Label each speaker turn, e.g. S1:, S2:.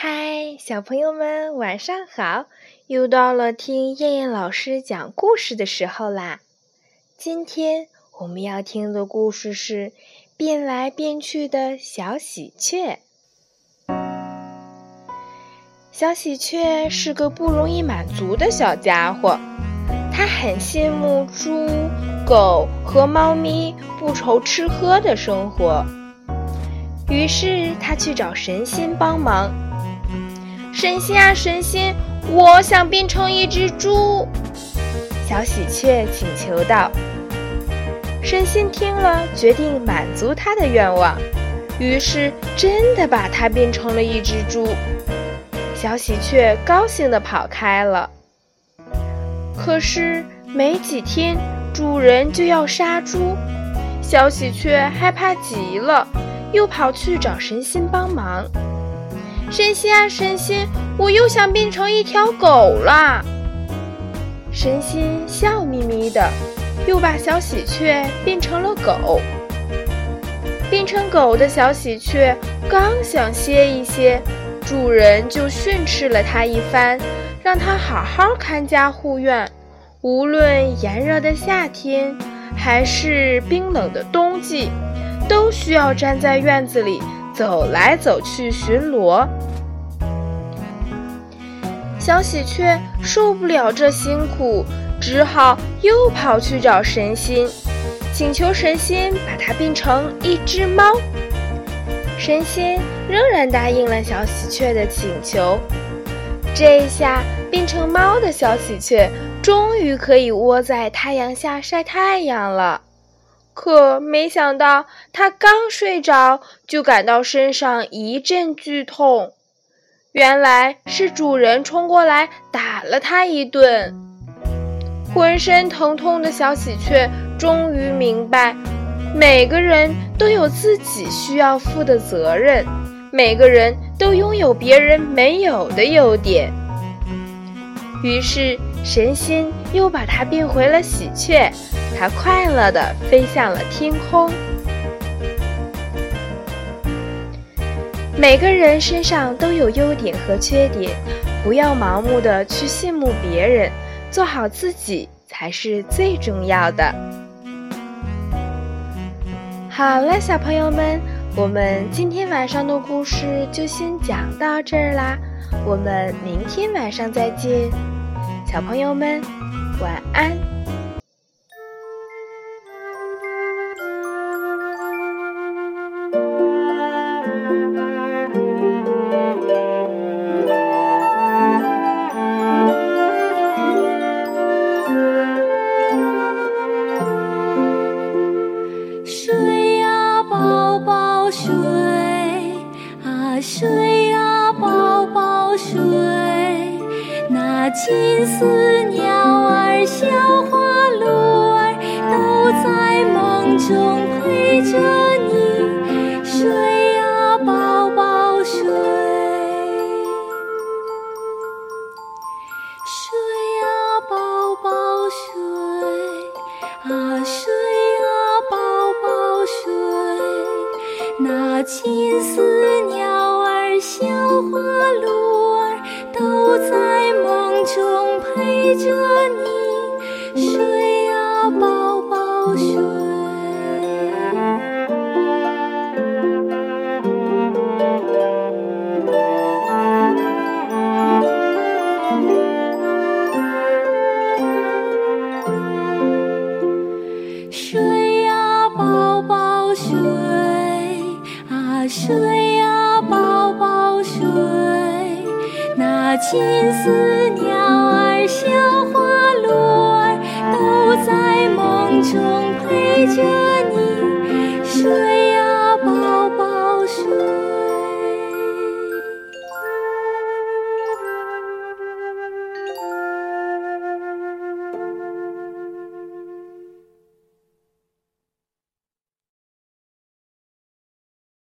S1: 嗨，小朋友们，晚上好！又到了听燕燕老师讲故事的时候啦。今天我们要听的故事是《变来变去的小喜鹊》。小喜鹊是个不容易满足的小家伙，它很羡慕猪、狗和猫咪不愁吃喝的生活。于是他去找神仙帮忙。神仙啊，神仙，我想变成一只猪。小喜鹊请求道。神仙听了，决定满足他的愿望，于是真的把它变成了一只猪。小喜鹊高兴地跑开了。可是没几天，主人就要杀猪，小喜鹊害怕极了。又跑去找神仙帮忙。神仙啊，神仙，我又想变成一条狗啦！神仙笑眯眯的，又把小喜鹊变成了狗。变成狗的小喜鹊刚想歇一歇，主人就训斥了它一番，让它好好看家护院，无论炎热的夏天，还是冰冷的冬季。都需要站在院子里走来走去巡逻。小喜鹊受不了这辛苦，只好又跑去找神仙，请求神仙把它变成一只猫。神仙仍然答应了小喜鹊的请求。这下变成猫的小喜鹊终于可以窝在太阳下晒太阳了。可没想到，他刚睡着，就感到身上一阵剧痛。原来是主人冲过来打了他一顿。浑身疼痛的小喜鹊终于明白，每个人都有自己需要负的责任，每个人都拥有别人没有的优点。于是。神仙又把它变回了喜鹊，它快乐地飞向了天空。每个人身上都有优点和缺点，不要盲目的去羡慕别人，做好自己才是最重要的。好了，小朋友们，我们今天晚上的故事就先讲到这儿啦，我们明天晚上再见。小朋友们晚安。
S2: 睡呀宝宝睡。啊睡呀宝宝睡。金丝鸟儿、小花鹿儿都在梦中陪着你睡呀，宝宝睡，睡呀，宝宝睡，啊睡呀，宝宝睡，那金丝鸟儿、小花着你睡呀，宝宝睡，睡呀，宝宝睡啊，睡呀，宝宝睡，金丝鸟儿小花鹿儿都在梦中陪着你。